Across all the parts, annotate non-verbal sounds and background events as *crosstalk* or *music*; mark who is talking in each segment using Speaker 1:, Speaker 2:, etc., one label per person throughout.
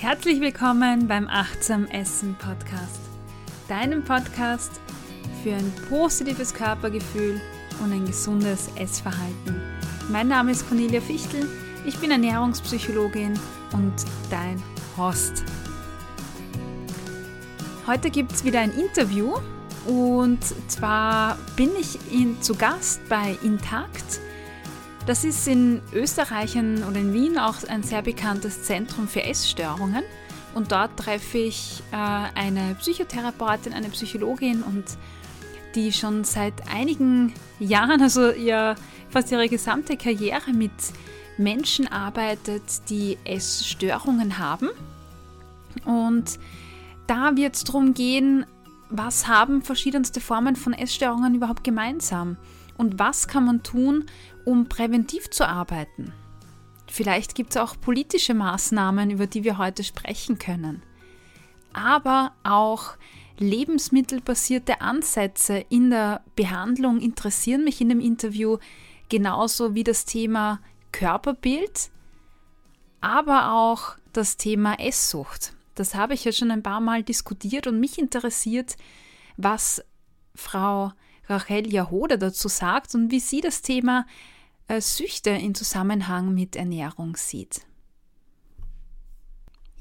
Speaker 1: Herzlich willkommen beim Achtsam Essen Podcast, deinem Podcast für ein positives Körpergefühl und ein gesundes Essverhalten. Mein Name ist Cornelia Fichtel, ich bin Ernährungspsychologin und dein Host. Heute gibt es wieder ein Interview und zwar bin ich in, zu Gast bei Intakt. Das ist in Österreich oder in Wien auch ein sehr bekanntes Zentrum für Essstörungen. Und dort treffe ich äh, eine Psychotherapeutin, eine Psychologin und die schon seit einigen Jahren, also ihr, fast ihre gesamte Karriere mit Menschen arbeitet, die Essstörungen haben. Und da wird es darum gehen, was haben verschiedenste Formen von Essstörungen überhaupt gemeinsam und was kann man tun, um präventiv zu arbeiten. Vielleicht gibt es auch politische Maßnahmen, über die wir heute sprechen können. Aber auch lebensmittelbasierte Ansätze in der Behandlung interessieren mich in dem Interview, genauso wie das Thema Körperbild, aber auch das Thema Esssucht. Das habe ich ja schon ein paar Mal diskutiert und mich interessiert, was Frau Rachel Jahoda dazu sagt und wie sie das Thema Süchte in Zusammenhang mit Ernährung sieht.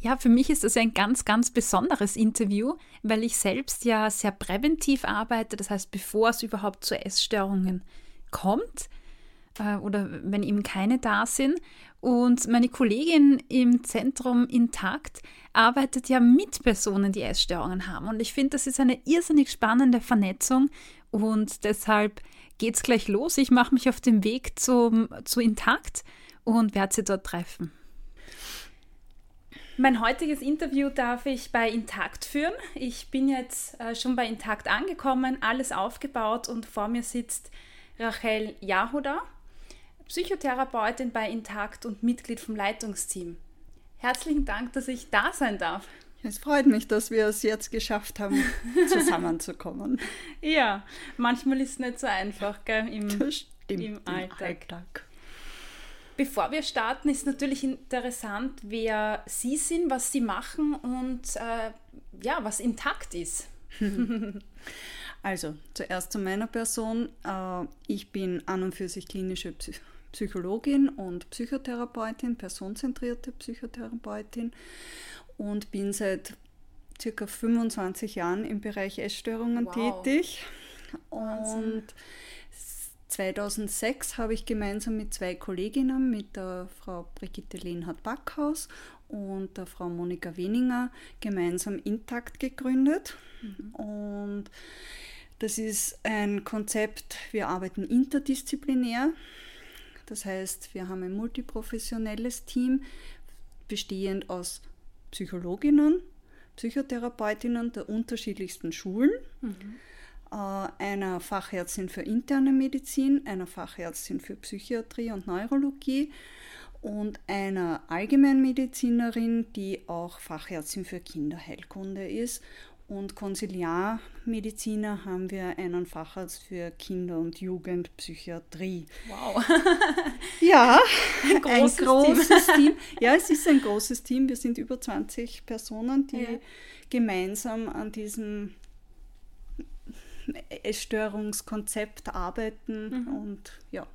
Speaker 1: Ja, für mich ist das ein ganz, ganz besonderes Interview, weil ich selbst ja sehr präventiv arbeite. Das heißt, bevor es überhaupt zu Essstörungen kommt äh, oder wenn eben keine da sind. Und meine Kollegin im Zentrum Intakt arbeitet ja mit Personen, die Essstörungen haben. Und ich finde, das ist eine irrsinnig spannende Vernetzung. Und deshalb geht's gleich los. Ich mache mich auf den Weg zum, zu Intakt und werde sie dort treffen. Mein heutiges Interview darf ich bei Intakt führen. Ich bin jetzt äh, schon bei Intakt angekommen, alles aufgebaut und vor mir sitzt Rachel Jahoda, Psychotherapeutin bei Intakt und Mitglied vom Leitungsteam. Herzlichen Dank, dass ich da sein darf.
Speaker 2: Es freut mich, dass wir es jetzt geschafft haben, *laughs* zusammenzukommen.
Speaker 1: ja, manchmal ist es nicht so einfach gell, im,
Speaker 2: stimmt,
Speaker 1: im Alltag. Alltag. Bevor wir starten, ist natürlich interessant, wer Sie sind, was Sie machen und äh, ja, was intakt ist. *laughs*
Speaker 2: also, zuerst zu meiner Person. Äh, ich bin an und für sich klinische Psychologin und Psychotherapeutin, personenzentrierte Psychotherapeutin und bin seit circa 25 Jahren im Bereich Essstörungen wow. tätig. Wahnsinn. Und 2006 habe ich gemeinsam mit zwei Kolleginnen, mit der Frau Brigitte Lehnhardt-Backhaus und der Frau Monika Weninger, gemeinsam Intakt gegründet. Mhm. Und das ist ein Konzept, wir arbeiten interdisziplinär. Das heißt, wir haben ein multiprofessionelles Team, bestehend aus Psychologinnen, Psychotherapeutinnen der unterschiedlichsten Schulen, mhm. äh, einer Fachärztin für interne Medizin, einer Fachärztin für Psychiatrie und Neurologie und einer Allgemeinmedizinerin, die auch Fachärztin für Kinderheilkunde ist und Konsiliarmediziner haben wir einen Facharzt für Kinder- und Jugendpsychiatrie.
Speaker 1: Wow. *laughs*
Speaker 2: ja, ein großes, ein großes Team. Team. *laughs* Ja, es ist ein großes Team. Wir sind über 20 Personen, die ja. gemeinsam an diesem Essstörungskonzept arbeiten mhm. und ja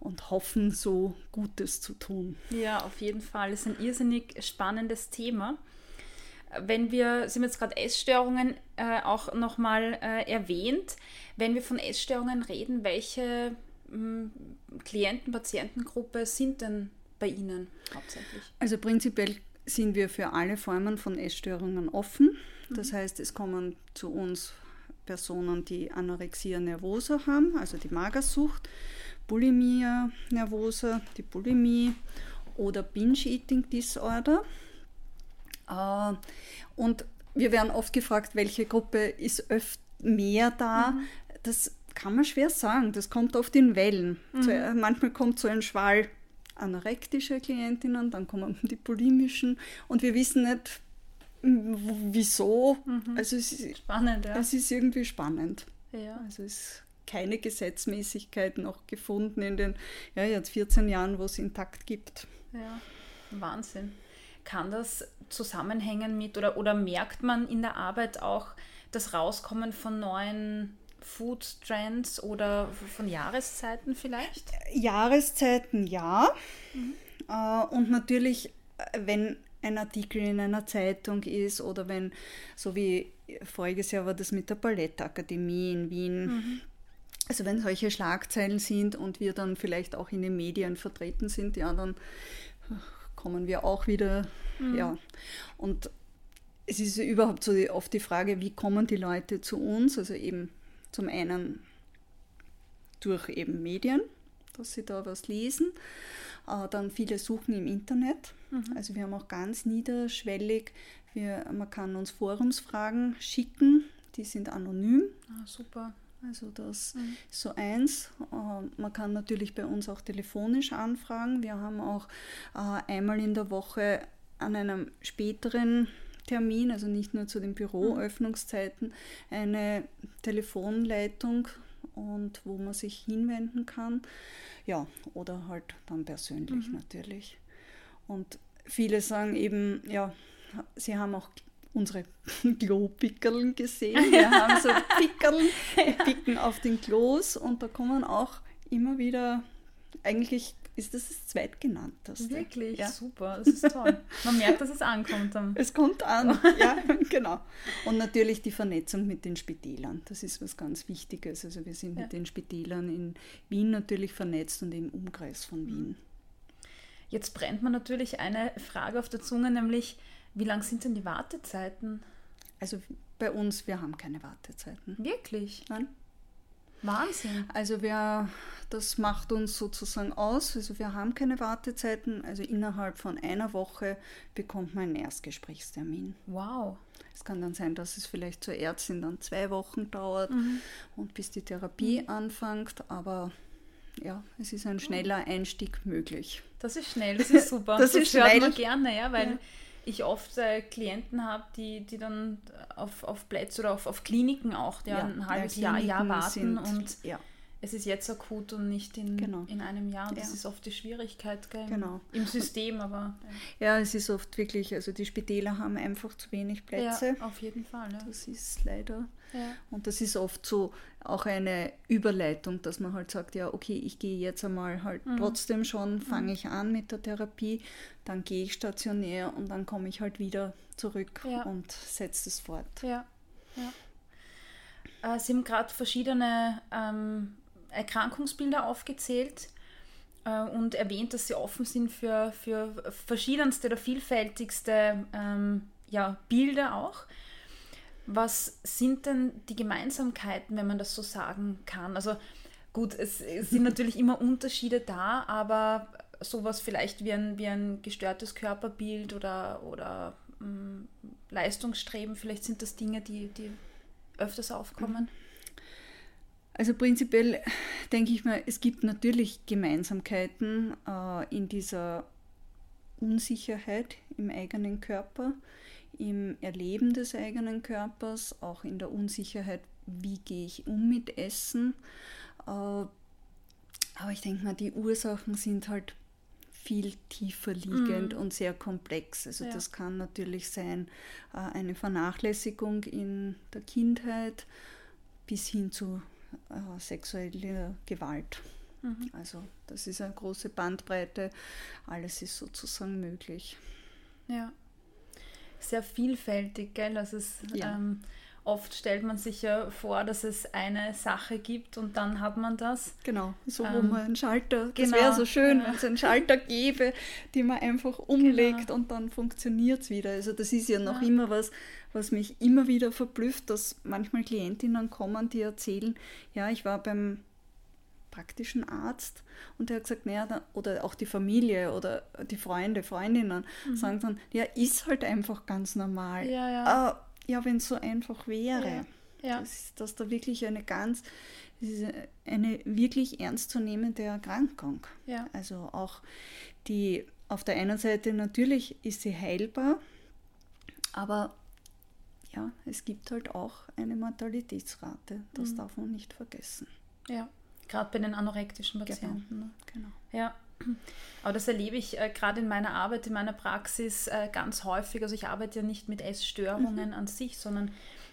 Speaker 2: und hoffen, so Gutes zu tun.
Speaker 1: Ja, auf jeden Fall. Es ist ein irrsinnig spannendes Thema wenn wir, Sie haben jetzt gerade Essstörungen äh, auch nochmal äh, erwähnt, wenn wir von Essstörungen reden, welche mh, hm, Klienten, Patientengruppe sind denn bei Ihnen hauptsächlich?
Speaker 2: Also prinzipiell sind wir für alle Formen von Essstörungen offen. Das mhm. heißt, es kommen zu uns Personen, die Anorexia nervosa haben, also die Magersucht, Bulimia nervosa, die Bulimie oder Binge-Eating Disorder. Äh, und wir werden oft gefragt, welche Gruppe ist öfter mehr da. Mhm. Das kann man schwer sagen. Das kommt oft in Wellen. Mhm. Äh, manchmal kommt so ein Schwall anorektische Klientinnen, dann kommen die bulimischen und wir wissen nicht, wieso. Mhm. Also es ist, spannend, ja. Es ist irgendwie spannend. Ja. Also es ist keine Gesetzmäßigkeit noch gefunden in den ja, jetzt 14 Jahren, wo es intakt gibt.
Speaker 1: Ja, Wahnsinn. Kann das zusammenhängen mit oder, oder merkt man in der Arbeit auch das Rauskommen von neuen Food Trends oder von Jahreszeiten vielleicht?
Speaker 2: Jahreszeiten ja. Mhm. Äh, und natürlich, wenn ein Artikel in einer Zeitung ist oder wenn, so wie voriges Jahr war das mit der Ballettakademie in Wien, mhm. also wenn solche Schlagzeilen sind und wir dann vielleicht auch in den Medien vertreten sind, ja, dann kommen wir auch wieder, mhm. ja. Und es ist überhaupt so oft die Frage, wie kommen die Leute zu uns? Also eben zum einen durch eben Medien, dass sie da was lesen, äh, dann viele suchen im Internet. Mhm. Also wir haben auch ganz niederschwellig, wir, man kann uns Forumsfragen schicken, die sind anonym.
Speaker 1: Ah, super.
Speaker 2: Also das mhm. ist so eins. Äh, man kann natürlich bei uns auch telefonisch anfragen. Wir haben auch äh, einmal in der Woche an einem späteren Termin, also nicht nur zu den Büroöffnungszeiten, eine Telefonleitung und wo man sich hinwenden kann. Ja, oder halt dann persönlich mhm. natürlich. Und viele sagen eben, ja, sie haben auch unsere *laughs* Klopickerln gesehen. *laughs* Wir haben so Pickerln, die picken auf den Klos und da kommen auch immer wieder eigentlich ist das das zweitgenannteste.
Speaker 1: Wirklich? Ja. Super, das ist toll. Man merkt, dass es ankommt. Dann.
Speaker 2: Es kommt an, ja, *laughs* genau. Und natürlich die Vernetzung mit den Spitälern. Das ist was ganz Wichtiges. Also wir sind ja. mit den Spitälern in Wien natürlich vernetzt und im Umkreis von Wien.
Speaker 1: Jetzt brennt man natürlich eine Frage auf der Zunge, nämlich wie lang sind denn die Wartezeiten?
Speaker 2: Also bei uns, wir haben keine Wartezeiten.
Speaker 1: Wirklich?
Speaker 2: Nein.
Speaker 1: Wahnsinn.
Speaker 2: Also wir, das macht uns sozusagen aus. Also wir haben keine Wartezeiten. Also innerhalb von einer Woche bekommt man einen Erstgesprächstermin.
Speaker 1: Wow.
Speaker 2: Es kann dann sein, dass es vielleicht zur Ärztin dann zwei Wochen dauert mhm. und bis die Therapie mhm. anfängt. Aber ja, es ist ein schneller Einstieg möglich.
Speaker 1: Das ist schnell, das ist super. *laughs*
Speaker 2: das, das ist hört man
Speaker 1: gerne, ja, weil ja ich oft äh, Klienten habe, die, die dann auf, auf Plätze oder auf, auf Kliniken auch, die ja, ein halbes ja, Jahr, Jahr warten sind, und ja es ist jetzt akut und nicht in, genau. in einem Jahr. Das ja. ist oft die Schwierigkeit gell,
Speaker 2: genau.
Speaker 1: im System, aber. *laughs*
Speaker 2: Ja. es ist oft wirklich, also die Spitäler haben einfach zu wenig Plätze.
Speaker 1: Ja, auf jeden Fall.
Speaker 2: Das ist leider. Und das ist oft so auch eine Überleitung, dass man halt sagt, ja, okay, ich gehe jetzt einmal halt mhm. trotzdem schon, fange mhm. ich an mit der Therapie, dann gehe ich stationär und dann komme ich halt wieder zurück und setze es fort.
Speaker 1: Ja. ja. Äh, Sie haben gerade verschiedene ähm, Erkrankungsbilder aufgezählt äh, und erwähnt, dass sie offen sind für, für verschiedenste oder vielfältigste ähm, ja, Bilder auch. Was sind denn die Gemeinsamkeiten, wenn man das so sagen kann? Also gut, es, es sind *laughs* natürlich immer Unterschiede da, aber sowas vielleicht wie ein, wie ein gestörtes Körperbild oder, oder ähm, Leistungsstreben, vielleicht sind das Dinge, die, die öfters aufkommen.
Speaker 2: Also prinzipiell denke ich mal, es gibt natürlich Gemeinsamkeiten äh, in dieser Unsicherheit im eigenen Körper, im Erleben des eigenen Körpers, auch in der Unsicherheit, wie gehe ich um mit Essen. Äh, aber ich denke mal, die Ursachen sind halt viel tiefer liegend mm. und sehr komplex. Also ja. das kann natürlich sein äh, eine Vernachlässigung in der Kindheit bis hin zu äh, sexuelle Gewalt. Mhm. Also das ist eine große Bandbreite, alles ist sozusagen möglich.
Speaker 1: Ja, sehr vielfältig, gell? Also es, ja. ähm, oft stellt man sich ja vor, dass es eine Sache gibt und dann hat man das.
Speaker 2: Genau, so wo ähm, man einen Schalter, das genau, wäre so schön, ja. wenn es einen Schalter gäbe, den man einfach umlegt genau. und dann funktioniert es wieder. Also das ist ja noch ja. immer was, was mich immer wieder verblüfft, dass manchmal Klientinnen kommen, die erzählen, ja, ich war beim praktischen Arzt und der hat gesagt, naja, oder auch die Familie oder die Freunde, Freundinnen mhm. sagen dann, ja, ist halt einfach ganz normal.
Speaker 1: Ja, ja.
Speaker 2: Äh, ja wenn es so einfach wäre. Ja. ja. Das, dass da wirklich eine ganz, eine wirklich ernstzunehmende Erkrankung.
Speaker 1: Ja.
Speaker 2: Also auch die, auf der einen Seite natürlich ist sie heilbar, aber ja, es gibt halt auch eine Mortalitätsrate. Das mhm. darf man nicht vergessen.
Speaker 1: Ja, gerade bei den anorektischen Patienten.
Speaker 2: Genau. Ne? genau.
Speaker 1: Ja. Aber das erlebe ich äh, gerade in meiner Arbeit, in meiner Praxis äh, ganz häufig. Also ich arbeite ja nicht mit Essstörungen mhm. an sich, sondern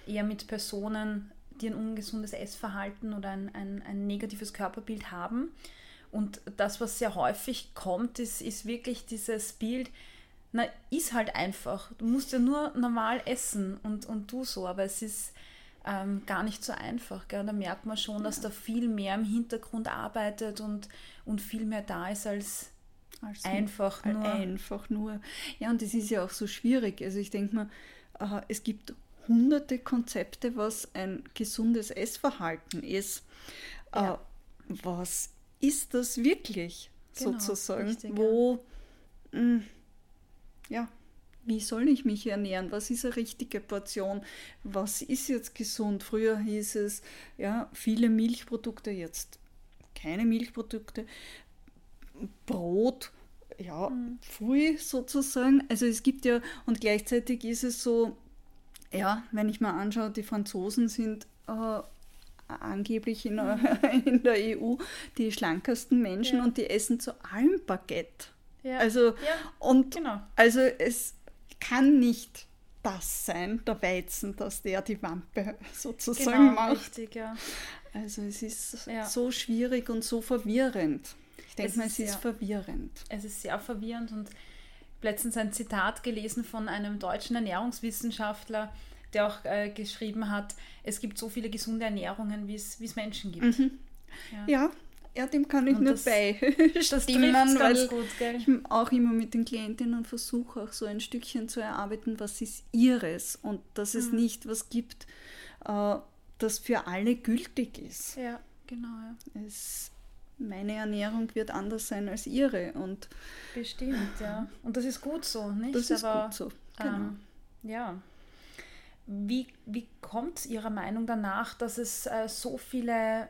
Speaker 1: eher mit Personen, die ein ungesundes Essverhalten oder ein, ein, ein negatives Körperbild haben. Und das, was sehr häufig kommt, ist, ist wirklich dieses Bild, na, ist halt einfach. Du musst ja nur normal essen und, und du so, aber es ist ähm, gar nicht so einfach. Gell? Da merkt man schon, dass da viel mehr im Hintergrund arbeitet und, und viel mehr da ist als, als einfach nur.
Speaker 2: Einfach nur. Ja, und das ist ja auch so schwierig. Also ich denke mal, äh, es gibt hunderte Konzepte, was ein gesundes Essverhalten ist. Ja. Äh, was ist das wirklich genau, sozusagen? Richtig, Wo, ja. Mh, ja, wie soll ich mich ernähren? Was ist eine richtige Portion? Was ist jetzt gesund? Früher hieß es, ja, viele Milchprodukte, jetzt keine Milchprodukte, Brot, ja, mhm. früh sozusagen. Also es gibt ja, und gleichzeitig ist es so, ja, wenn ich mal anschaue, die Franzosen sind äh, angeblich in, mhm. *laughs* in, der EU die schlankesten Menschen ja. und die essen zu allem Baguette. Ja. Also, ja, und genau. also es kann nicht das sein, der Weizen, dass der die Wampe *laughs* sozusagen genau, macht. Richtig, ja. Also es ist ja. so schwierig und so verwirrend. Ich denke mal, es ist, verwirrend.
Speaker 1: Es ist sehr verwirrend und letztens ein Zitat gelesen von einem deutschen Ernährungswissenschaftler, der auch äh, geschrieben hat, es gibt so viele gesunde Ernährungen, wie es Menschen gibt.
Speaker 2: Mhm. Ja. ja. Ja, dem kann ich und nur das, beistimmen, *laughs* weil gut, ich auch immer mit den Klientinnen versuche, auch so ein Stückchen zu erarbeiten, was ist ihres und dass mhm. es nicht was gibt, äh, das für alle gültig ist.
Speaker 1: Ja, genau. Ja.
Speaker 2: Es, meine Ernährung wird anders sein als ihre und
Speaker 1: bestimmt, ja. Und das ist gut so, nicht?
Speaker 2: Das ist Aber, gut so, genau. Ähm,
Speaker 1: ja. Wie, wie kommt es Ihrer Meinung danach, dass es äh, so viele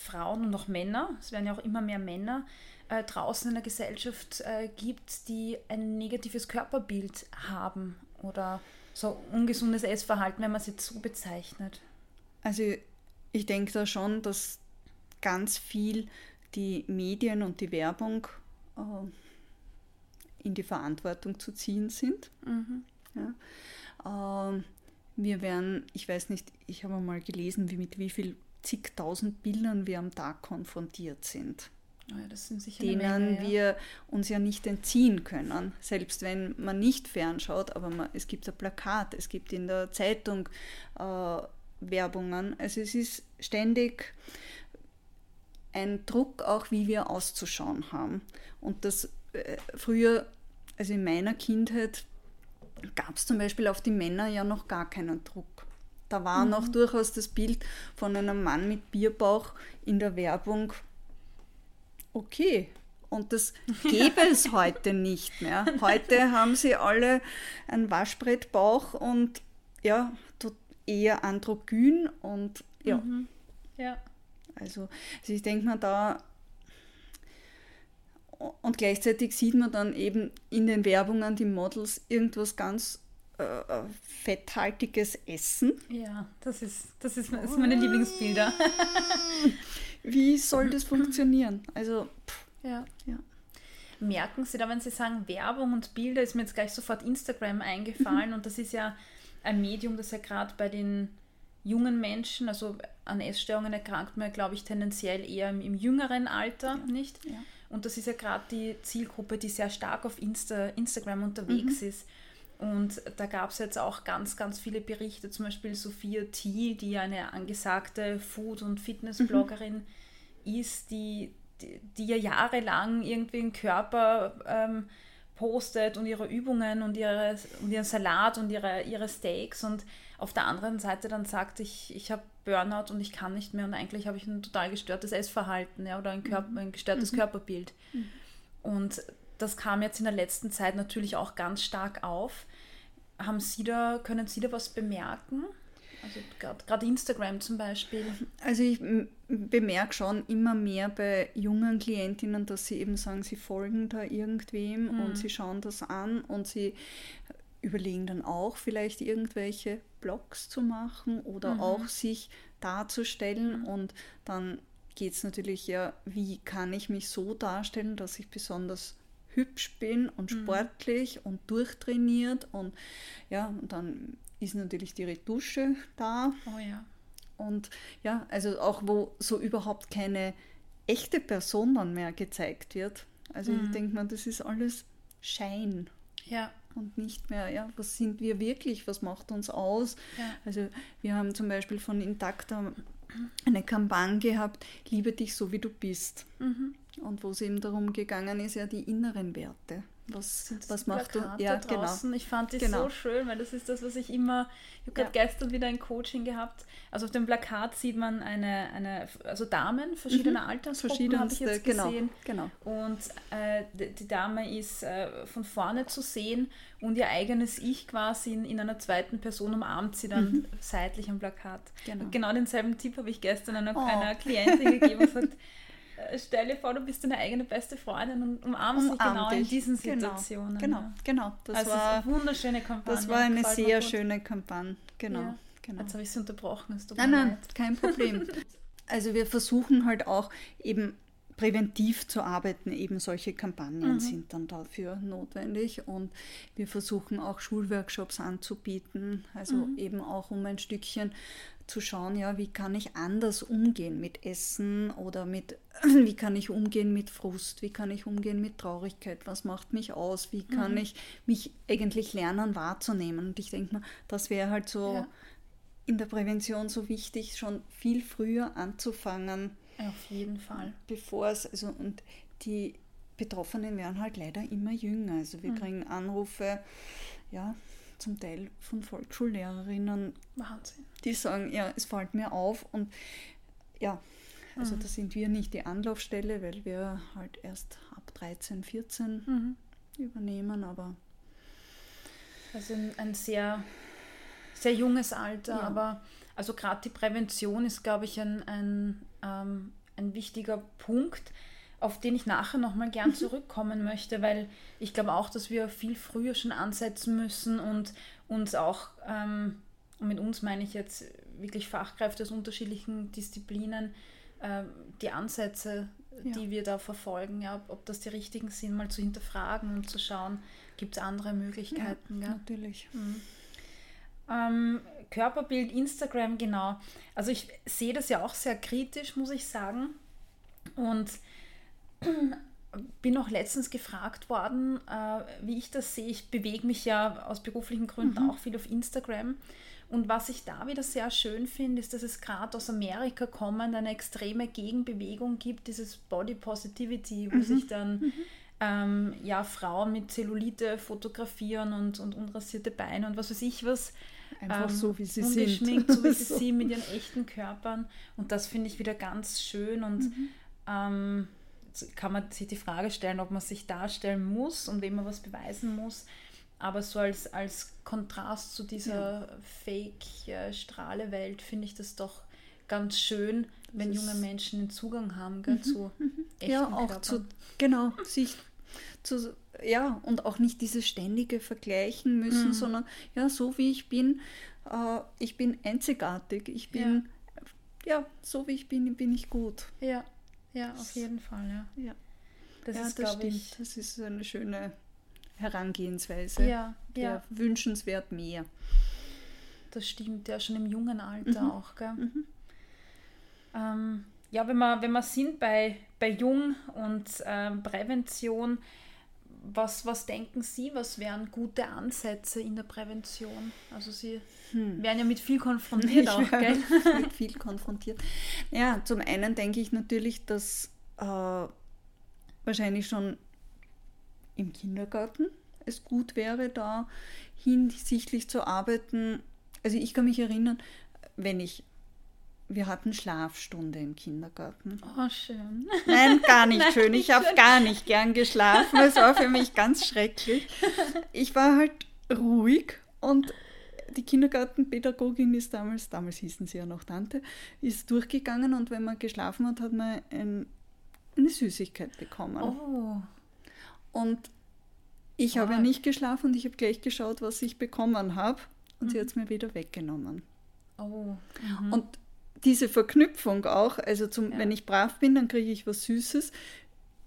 Speaker 1: Frauen und auch Männer, es werden ja auch immer mehr Männer, äh, draußen in der Gesellschaft äh, gibt, die ein negatives Körperbild haben oder so ungesundes Essverhalten, wenn man es jetzt so bezeichnet?
Speaker 2: Also ich denke da schon, dass ganz viel die Medien und die Werbung äh, in die Verantwortung zu ziehen sind. Mhm. Ja. Ähm, wir werden, ich weiß nicht, ich habe mal gelesen, wie mit wie viel zigtausend Bildern wir am Tag konfrontiert sind.
Speaker 1: Oh ja, das sind sicher
Speaker 2: denen Menge, ja. wir uns ja nicht entziehen können, selbst wenn man nicht fernschaut, aber man, es gibt ein Plakat, es gibt in der Zeitung äh, Werbungen. Also es ist ständig ein Druck, auch wie wir auszuschauen haben. Und das äh, früher, also in meiner Kindheit, gab es zum Beispiel auf die Männer ja noch gar keinen Druck. Da war mhm. noch durchaus das Bild von einem Mann mit Bierbauch in der Werbung okay. Und das gäbe es *laughs* heute nicht mehr. Heute haben sie alle einen Waschbrettbauch und ja, eher androgyn und ja. Mhm. Ja. Also, also ich denke mal da, und gleichzeitig sieht man dann eben in den Werbungen die Models irgendwas ganz äh, äh fetthaltiges Essen.
Speaker 1: Ja, das ist, das ist, das sind meine Lieblingsbilder.
Speaker 2: Wie soll das funktionieren? Also, pff,
Speaker 1: ja. ja. Merken Sie da, wenn Sie sagen Werbung und Bilder, ist mir jetzt gleich sofort Instagram eingefallen mhm. und das ist ja ein Medium, das ja gerade bei den jungen Menschen, also an Essstörungen erkrankt man, glaube ich, tendenziell eher im, im jüngeren Alter, ja. nicht? Ja. Und das ist ja gerade die Zielgruppe, die sehr stark auf Insta, Instagram unterwegs mhm. ist. Und da gab es jetzt auch ganz, ganz viele Berichte, zum Beispiel Sophia T., die eine angesagte Food- und Fitnessbloggerin mhm. ist, die, die, die, ja jahrelang irgendwie einen Körper ähm, postet und ihre Übungen und, ihre, und ihren Salat und ihre, ihre Steaks und auf der anderen Seite dann sagt, ich, ich habe Burnout und ich kann nicht mehr und eigentlich habe ich ein total gestörtes Essverhalten ja, oder ein, Körper, ein gestörtes mhm. Körperbild. Mhm. Und das kam jetzt in der letzten Zeit natürlich auch ganz stark auf. Haben Sie da, können Sie da was bemerken? Also gerade Instagram zum Beispiel.
Speaker 2: Also ich bemerke schon immer mehr bei jungen Klientinnen, dass sie eben sagen, sie folgen da irgendwem mhm. und sie schauen das an und sie überlegen dann auch vielleicht irgendwelche Blogs zu machen oder mhm. auch sich darzustellen mhm. und dann geht es natürlich ja, wie kann ich mich so darstellen, dass ich besonders hübsch bin und mhm. sportlich und durchtrainiert und ja, und dann ist natürlich die Retusche da.
Speaker 1: Oh ja.
Speaker 2: Und ja, also auch wo so überhaupt keine echte Person dann mehr gezeigt wird. Also mhm. ich denke mal, das ist alles Schein.
Speaker 1: Ja.
Speaker 2: Und nicht mehr, ja, was sind wir wirklich, was macht uns aus?
Speaker 1: Ja.
Speaker 2: Also wir haben zum Beispiel von Intakta eine Kampagne gehabt, liebe dich so wie du bist.
Speaker 1: Mhm.
Speaker 2: Und wo es eben darum gegangen ist, ja die inneren Werte. Was, was macht du?
Speaker 1: Ja, genau. Ich fand die genau. so schön, weil das ist das, was ich immer. Ich habe gerade ja. gestern wieder ein Coaching gehabt. Also auf dem Plakat sieht man eine, eine also Damen verschiedener mhm. Altersgruppen habe ich jetzt
Speaker 2: genau,
Speaker 1: gesehen.
Speaker 2: Genau.
Speaker 1: Und äh, die, die, Dame ist äh, von vorne zu sehen und ihr eigenes Ich quasi in, in einer zweiten Person umarmt sie dann mhm. seitlich am Plakat. Genau. genau denselben Tipp habe ich gestern einer, oh. einer Klientin gegeben und gesagt, *laughs* stell dir vor, du bist deine eigene beste Freundin und umarmst Umarm dich genau dich. in diesen genau, Situationen.
Speaker 2: Genau, ja. genau.
Speaker 1: Das also war eine wunderschöne Kampagne.
Speaker 2: Das war eine sehr schöne Kampagne, genau. Ja. genau.
Speaker 1: Jetzt habe ich sie unterbrochen.
Speaker 2: nein, nein, leid. kein Problem. *laughs* also wir versuchen halt auch eben präventiv zu arbeiten. Eben solche Kampagnen mhm. sind dann dafür notwendig und wir versuchen auch Schulworkshops anzubieten, also mhm. eben auch um ein Stückchen zu schauen, ja, wie kann ich anders umgehen mit Essen oder mit, *clears throat* wie kann ich umgehen mit Frust, wie kann ich umgehen mit Traurigkeit, was macht mich aus, wie kann mhm. ich mich eigentlich lernen wahrzunehmen. Und ich denke mal, das wäre halt so ja. in der Prävention so wichtig, schon viel früher anzufangen.
Speaker 1: Auf jeden Fall.
Speaker 2: Bevor es, also und die Betroffenen werden halt leider immer jünger. Also wir mhm. kriegen Anrufe, ja, zum Teil von Volksschullehrerinnen,
Speaker 1: Wahnsinn.
Speaker 2: die sagen, ja, es fällt mir auf und ja, also mhm. da sind wir nicht die Anlaufstelle, weil wir halt erst ab 13, 14 mhm. übernehmen, aber
Speaker 1: also ein sehr, sehr junges Alter, ja. aber also gerade die Prävention ist, glaube ich, ein, ein, ähm, ein wichtiger Punkt, auf den ich nachher nochmal gern mhm. zurückkommen möchte, weil ich glaube auch, dass wir viel früher schon ansetzen müssen und uns auch, ähm, und mit uns meine ich jetzt wirklich Fachkräfte aus unterschiedlichen Disziplinen, äh, die Ansätze, ja. die wir da verfolgen, ja, ob, ob, das die richtigen sind, mal zu hinterfragen und zu schauen, gibt es andere Möglichkeiten.
Speaker 2: Ja, natürlich.
Speaker 1: Mhm. Ähm, Körperbild, Instagram, genau. Also ich sehe das ja auch sehr kritisch, muss ich sagen. Und bin auch letztens gefragt worden, äh, wie ich das sehe. Ich bewege mich ja aus beruflichen Gründen mhm. auch viel auf Instagram. Und was ich da wieder sehr schön finde, ist, dass es gerade aus Amerika kommend eine extreme Gegenbewegung gibt, dieses Body Positivity, wo mhm. sich dann mhm. ähm, ja, Frauen mit Zellulite fotografieren und, und unrasierte Beine und was weiß ich was.
Speaker 2: Einfach ähm, so, wie sie
Speaker 1: sind. so *laughs* wie sie so. sind, mit ihren echten Körpern. Und das finde ich wieder ganz schön und mhm. ähm, kann man sich die Frage stellen, ob man sich darstellen muss und wem man was beweisen muss. Aber so als, als Kontrast zu dieser ja. Fake-Strahle-Welt finde ich das doch ganz schön, wenn junge Menschen den Zugang haben gell, mhm. zu
Speaker 2: mhm. echten Ja, auch Körpern. zu, genau, sich zu, ja, und auch nicht dieses ständige Vergleichen müssen, mhm. sondern ja, so wie ich bin, äh, ich bin einzigartig, ich bin, ja. ja, so wie ich bin, bin ich gut.
Speaker 1: Ja. Ja, auf jeden Fall, ja.
Speaker 2: ja. Das ja, ist, das stimmt. Ich, das ist eine schöne Herangehensweise.
Speaker 1: Ja, ja.
Speaker 2: Wünschenswert mehr.
Speaker 1: Das stimmt, ja, schon im jungen Alter mhm. auch, gell? Mhm. Ähm, ja, wenn wir, wenn wir sind bei, bei Jung und ähm, Prävention, was, was denken Sie, was wären gute Ansätze in der Prävention? Also Sie hm. werden ja mit viel *laughs* konfrontiert ich auch, gell? *laughs*
Speaker 2: mit viel konfrontiert. Ja, zum einen denke ich natürlich, dass äh, wahrscheinlich schon im Kindergarten es gut wäre, da hinsichtlich zu arbeiten. Also ich kann mich erinnern, wenn ich wir hatten Schlafstunde im Kindergarten.
Speaker 1: Oh, schön.
Speaker 2: Nein, gar nicht *laughs* Nein, schön. Ich habe gar nicht gern geschlafen. Es war für mich ganz schrecklich. Ich war halt ruhig und die Kindergartenpädagogin ist damals, damals hießen sie ja noch Tante, ist durchgegangen und wenn man geschlafen hat, hat man ein, eine Süßigkeit bekommen.
Speaker 1: Oh.
Speaker 2: Und ich oh. habe ja nicht geschlafen und ich habe gleich geschaut, was ich bekommen habe und mhm. sie hat es mir wieder weggenommen.
Speaker 1: Oh.
Speaker 2: Mhm. Und diese Verknüpfung auch, also zum, ja. wenn ich brav bin, dann kriege ich was Süßes.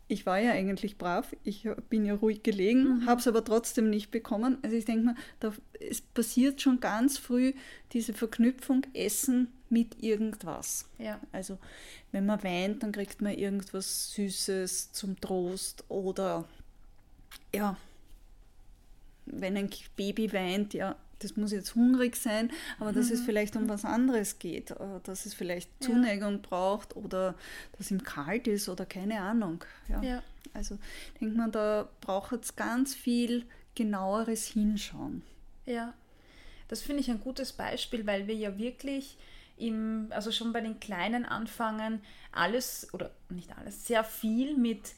Speaker 2: Ich war ja eigentlich brav, ich bin ja ruhig gelegen, mhm. habe es aber trotzdem nicht bekommen. Also ich denke mal, da, es passiert schon ganz früh diese Verknüpfung Essen mit irgendwas.
Speaker 1: Ja.
Speaker 2: Also wenn man weint, dann kriegt man irgendwas Süßes zum Trost oder ja, wenn ein Baby weint, ja, das muss jetzt hungrig sein, aber dass es mhm. vielleicht um was anderes geht, äh, dass es vielleicht Zuneigung ja. braucht oder dass ihm kalt ist oder keine Ahnung. Ja.
Speaker 1: ja.
Speaker 2: Also denkt man, da braucht es ganz viel genaueres Hinschauen.
Speaker 1: Ja, das finde ich ein gutes Beispiel, weil wir ja wirklich im, also schon bei den Kleinen anfangen, alles oder nicht alles, sehr viel mit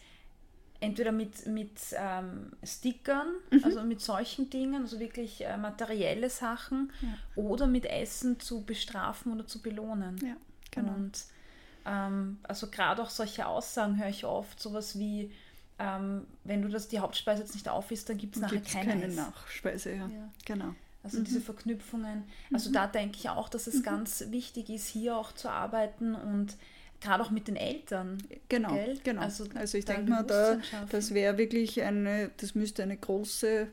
Speaker 1: entweder mit, mit ähm, Stickern, mhm. also mit solchen Dingen, also wirklich äh, materielle Sachen, ja. oder mit Essen zu bestrafen oder zu belohnen.
Speaker 2: Ja, genau.
Speaker 1: Und ähm, also gerade auch solche Aussagen höre ich oft, sowas wie, ähm, wenn du das die Hauptspeise jetzt nicht auf isst, dann gibt es nachher keine,
Speaker 2: keine Nachspeise. Ja. ja. Genau.
Speaker 1: Also mhm. diese Verknüpfungen. Also mhm. da denke ich auch, dass es mhm. ganz wichtig ist, hier auch zu arbeiten und gerade auch mit den Eltern.
Speaker 2: Genau, gell? genau. Also, also ich denke mal, da, das wäre wirklich eine, das müsste eine große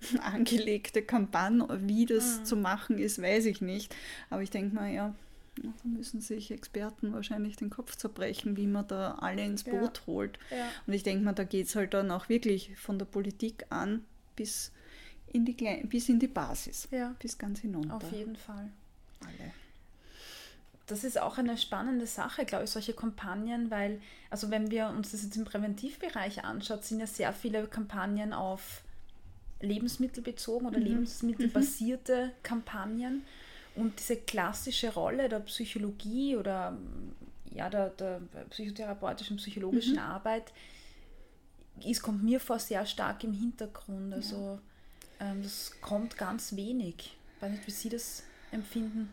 Speaker 2: *laughs* angelegte Kampagne, wie das mhm. zu machen ist, weiß ich nicht. Aber ich denke mal, ja, da müssen sich Experten wahrscheinlich den Kopf zerbrechen, wie man da alle ins Boot
Speaker 1: ja.
Speaker 2: holt.
Speaker 1: Ja.
Speaker 2: Und ich denke mal, da geht es halt dann auch wirklich von der Politik an bis in die, bis in die Basis,
Speaker 1: ja.
Speaker 2: bis ganz hinunter.
Speaker 1: Auf jeden Fall.
Speaker 2: Alle
Speaker 1: das ist auch eine spannende Sache, glaube ich, solche Kampagnen, weil, also wenn wir uns das jetzt im Präventivbereich anschauen, sind ja sehr viele Kampagnen auf Lebensmittel bezogen oder mhm. lebensmittelbasierte mhm. Kampagnen. Und diese klassische Rolle der Psychologie oder ja, der, der psychotherapeutischen, psychologischen mhm. Arbeit ist, kommt mir vor sehr stark im Hintergrund. Also ja. ähm, das kommt ganz wenig. Ich weiß nicht, wie Sie das empfinden.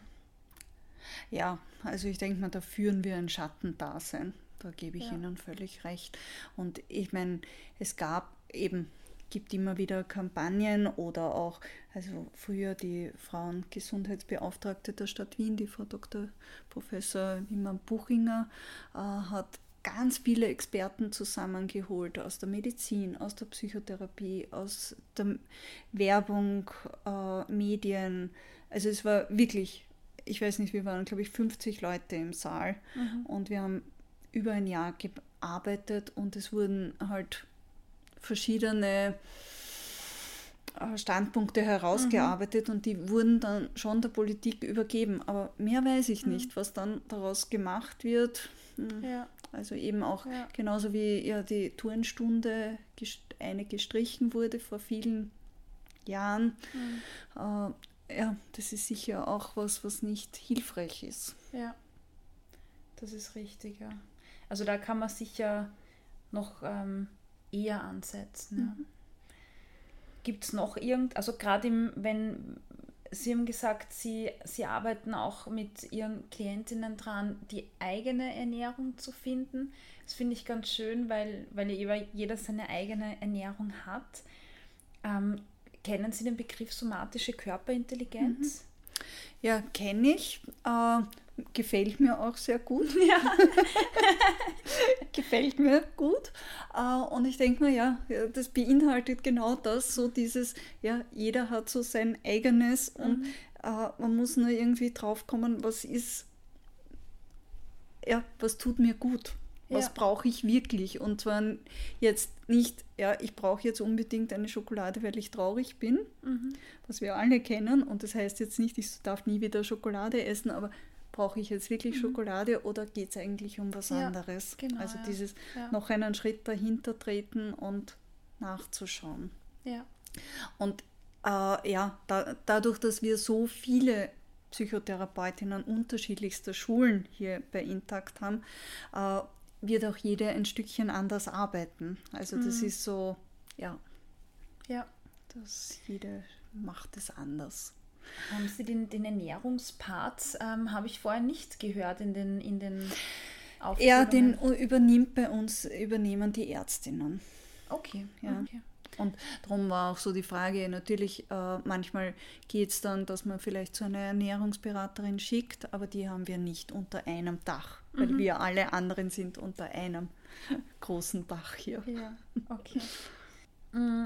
Speaker 2: Ja, also ich denke mal, da führen wir ein Schattendasein. Da gebe ich
Speaker 1: ja.
Speaker 2: Ihnen völlig recht. Und ich meine, es gab eben, gibt immer wieder Kampagnen oder auch, also früher die Frauengesundheitsbeauftragte der Stadt Wien, die Frau Dr. Professor Wimmer Buchinger, äh, hat ganz viele Experten zusammengeholt aus der Medizin, aus der Psychotherapie, aus der Werbung, äh, Medien. Also es war wirklich ich weiß nicht, wir waren, glaube ich, 50 Leute im Saal mhm. und wir haben über ein Jahr gearbeitet und es wurden halt verschiedene äh, Standpunkte herausgearbeitet mhm. und die wurden dann schon der Politik übergeben. Aber mehr weiß ich mhm. nicht, was dann daraus gemacht wird.
Speaker 1: Hm. Ja.
Speaker 2: Also eben auch
Speaker 1: ja.
Speaker 2: genauso wie ja die Turnstunde eine gestrichen wurde vor vielen Jahren.
Speaker 1: Mhm.
Speaker 2: Ja, das ist sicher auch was, was nicht hilfreich ist.
Speaker 1: Ja, das ist richtig, ja. Also da kann man sicher noch ähm, eher ansetzen. Mhm. Ja. Gibt es noch irgend, also gerade wenn Sie haben gesagt, Sie, Sie arbeiten auch mit Ihren Klientinnen dran, die eigene Ernährung zu finden. Das finde ich ganz schön, weil, weil jeder seine eigene Ernährung hat. Ähm, Kennen Sie den Begriff somatische Körperintelligenz?
Speaker 2: Mhm. Ja, kenne ich. Äh, gefällt mir auch sehr gut. *laughs*
Speaker 1: Ja. *laughs*
Speaker 2: gefällt mir gut. Äh, und ich denke mir, ja, das beinhaltet genau das, so dieses, ja, jeder hat so sein eigenes mhm. und äh, man muss nur irgendwie draufkommen, was ist, ja, was tut mir gut. Was ja. brauche ich wirklich? Und zwar jetzt nicht, ja, ich brauche jetzt unbedingt eine Schokolade, weil ich traurig bin,
Speaker 1: mhm.
Speaker 2: was wir alle kennen. Und das heißt jetzt nicht, ich darf nie wieder Schokolade essen, aber brauche ich jetzt wirklich mhm. Schokolade oder geht es eigentlich um was
Speaker 1: ja,
Speaker 2: anderes?
Speaker 1: Genau,
Speaker 2: also
Speaker 1: ja.
Speaker 2: dieses noch einen Schritt dahinter treten und nachzuschauen.
Speaker 1: Ja.
Speaker 2: Und äh, ja, da, dadurch, dass wir so viele Psychotherapeutinnen unterschiedlichster Schulen hier bei Intakt haben, äh, wird auch jede ein Stückchen anders arbeiten. Also das mhm. ist so, ja.
Speaker 1: Ja.
Speaker 2: Das jede macht es anders.
Speaker 1: Haben Sie den, den Ernährungspart, ähm, habe ich vorher nicht gehört in den, in den
Speaker 2: Ja, den übernimmt bei uns, übernehmen die Ärztinnen.
Speaker 1: Okay,
Speaker 2: ja.
Speaker 1: Okay.
Speaker 2: Und darum war auch so die Frage, natürlich, äh, manchmal geht es dann, dass man vielleicht zu einer Ernährungsberaterin schickt, aber die haben wir nicht unter einem Dach, weil mhm. wir alle anderen sind unter einem *laughs* großen Dach hier.
Speaker 1: Ja, okay. Mm,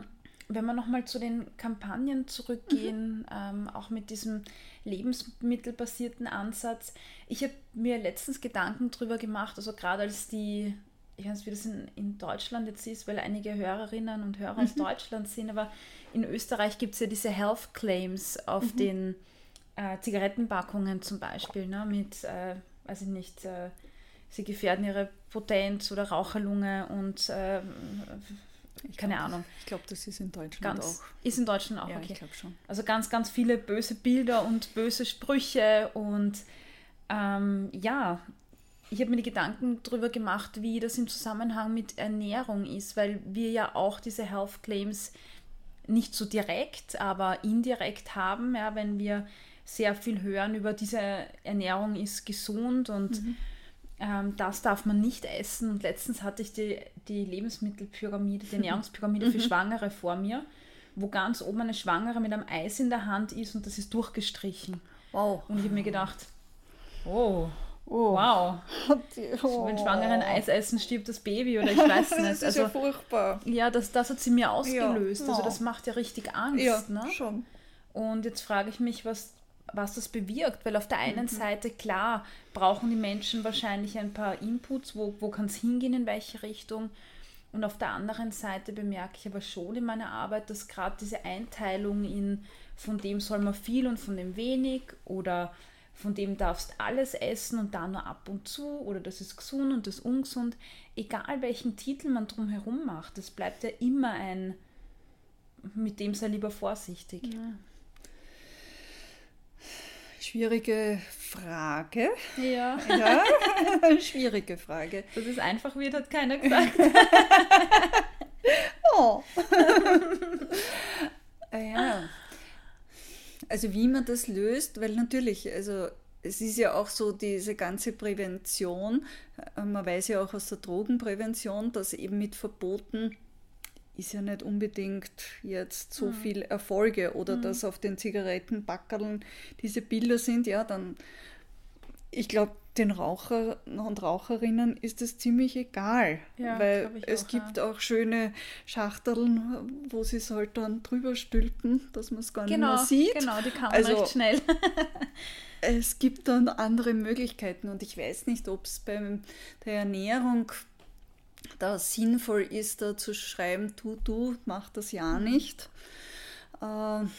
Speaker 1: wenn wir nochmal zu den Kampagnen zurückgehen, mhm. ähm, auch mit diesem lebensmittelbasierten Ansatz. Ich habe mir letztens Gedanken darüber gemacht, also gerade als die, ich weiß nicht, wie das in, in Deutschland jetzt ist, weil einige Hörerinnen und Hörer mhm. aus Deutschland sind, aber in Österreich gibt es ja diese Health Claims auf mhm. den äh, Zigarettenpackungen zum Beispiel, ne, mit, äh, weiß ich nicht, äh, sie gefährden ihre Potenz oder Raucherlunge und äh, ich keine
Speaker 2: glaub,
Speaker 1: Ahnung.
Speaker 2: Ich glaube, das ist in Deutschland
Speaker 1: ganz, auch. Ist in Deutschland auch,
Speaker 2: ja,
Speaker 1: okay.
Speaker 2: Ich glaube schon.
Speaker 1: Also ganz, ganz viele böse Bilder und böse Sprüche und ähm, ja, ich habe mir die Gedanken darüber gemacht, wie das im Zusammenhang mit Ernährung ist, weil wir ja auch diese Health Claims nicht so direkt, aber indirekt haben, ja, wenn wir sehr viel hören über diese Ernährung ist gesund und mhm ähm, das darf man nicht essen. Und letztens hatte ich die, die Lebensmittelpyramide, die *laughs* Ernährungspyramide für mhm. Schwangere vor mir, wo ganz oben eine Schwangere mit einem Eis in der Hand ist und das ist durchgestrichen. Wow. Und ich habe mir gedacht, oh, Oh. Wow. Oh. Wenn Schwangere ein Eis essen, stirbt das Baby oder *laughs* ich weiß nicht.
Speaker 2: das ist also, ja furchtbar.
Speaker 1: Ja, das, das hat sie mir ausgelöst. Ja. Also das macht ja richtig Angst.
Speaker 2: Ja,
Speaker 1: ne?
Speaker 2: schon.
Speaker 1: Und jetzt frage ich mich, was was das bewirkt, weil auf der einen mhm. Seite, klar, brauchen die Menschen wahrscheinlich ein paar Inputs, wo, wo kann es hingehen, in welche Richtung. Und auf der anderen Seite bemerke ich aber schon in meiner Arbeit, dass gerade diese Einteilung in von dem soll man viel und von dem wenig oder von dem darfst alles essen und da nur ab und zu oder das ist gesund und das ungesund, egal welchen Titel man drumherum macht, das bleibt ja immer ein, mit dem sei lieber vorsichtig. Ja.
Speaker 2: Schwierige Frage.
Speaker 1: Ja.
Speaker 2: ja. *laughs* Schwierige Frage.
Speaker 1: Dass es einfach wird, hat keiner *laughs* gesagt.
Speaker 2: oh. *laughs* ja. Also wie man das löst, weil natürlich, also es ist ja auch so diese ganze Prävention, äh, man weiß ja auch aus der Drogenprävention, dass eben mit Verboten ist ja nicht unbedingt jetzt so mhm. viel Erfolge oder mhm. dass auf den Zigarettenbackerln diese Bilder sind, ja, dann, ich glaube, den Rauchern und Raucherinnen ist es ziemlich egal, ja, weil es auch, gibt ja. auch schöne Schachteln, wo sie es halt dann drüber stülpen, dass man es gar
Speaker 1: genau,
Speaker 2: nicht mehr sieht.
Speaker 1: Genau, die kann also, recht schnell. *laughs*
Speaker 2: es gibt dann andere Möglichkeiten und ich weiß nicht, ob es bei der Ernährung da sinnvoll ist, da zu schreiben, du, du, mach das ja nicht. Ähm,